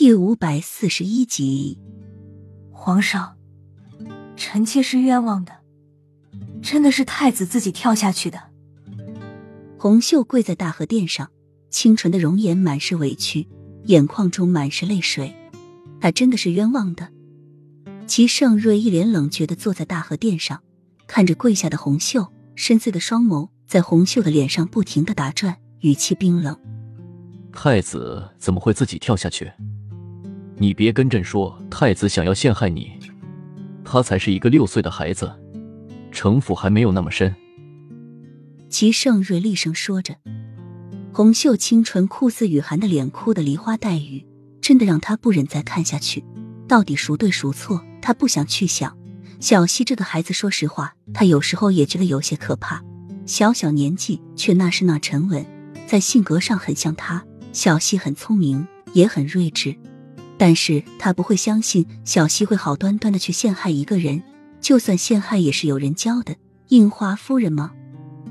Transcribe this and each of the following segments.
第五百四十一集，皇上，臣妾是冤枉的，真的是太子自己跳下去的。红袖跪在大河殿上，清纯的容颜满是委屈，眼眶中满是泪水。他真的是冤枉的。齐盛瑞一脸冷绝的坐在大河殿上，看着跪下的红袖，深邃的双眸在红袖的脸上不停的打转，语气冰冷：“太子怎么会自己跳下去？”你别跟朕说太子想要陷害你，他才是一个六岁的孩子，城府还没有那么深。齐盛瑞厉声说着，红袖清纯酷似雨涵的脸哭得梨花带雨，真的让他不忍再看下去。到底孰对孰错，他不想去想。小溪这个孩子，说实话，他有时候也觉得有些可怕。小小年纪却那是那沉稳，在性格上很像他。小溪很聪明，也很睿智。但是他不会相信小溪会好端端的去陷害一个人，就算陷害也是有人教的。樱花夫人吗？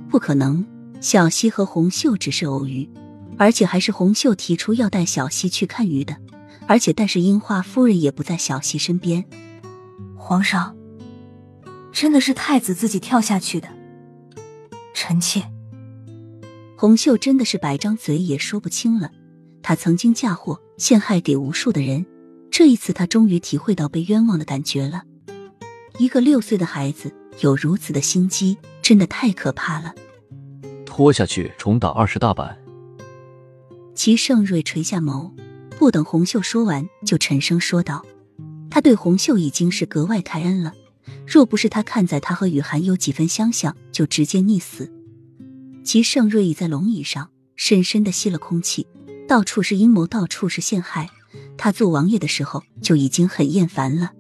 不可能。小溪和红袖只是偶遇，而且还是红袖提出要带小溪去看鱼的。而且，但是樱花夫人也不在小溪身边。皇上，真的是太子自己跳下去的。臣妾。红袖真的是百张嘴也说不清了。他曾经嫁祸。陷害给无数的人，这一次他终于体会到被冤枉的感觉了。一个六岁的孩子有如此的心机，真的太可怕了。拖下去重打二十大板。齐盛瑞垂下眸，不等红袖说完，就沉声说道：“他对红袖已经是格外开恩了。若不是他看在他和雨涵有几分相像，就直接溺死。”齐盛瑞倚在龙椅上，深深的吸了空气。到处是阴谋，到处是陷害。他做王爷的时候就已经很厌烦了，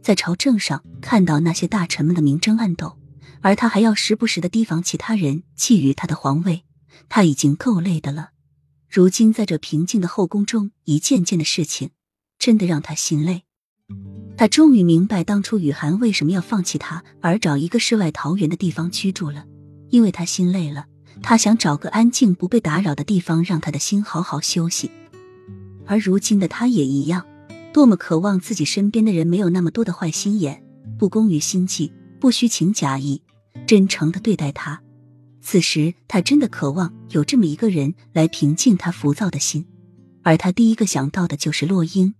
在朝政上看到那些大臣们的明争暗斗，而他还要时不时的提防其他人觊觎他的皇位，他已经够累的了。如今在这平静的后宫中，一件件的事情，真的让他心累。他终于明白当初雨涵为什么要放弃他，而找一个世外桃源的地方居住了，因为他心累了。他想找个安静、不被打扰的地方，让他的心好好休息。而如今的他也一样，多么渴望自己身边的人没有那么多的坏心眼，不公于心计，不虚情假意，真诚的对待他。此时，他真的渴望有这么一个人来平静他浮躁的心。而他第一个想到的就是洛英。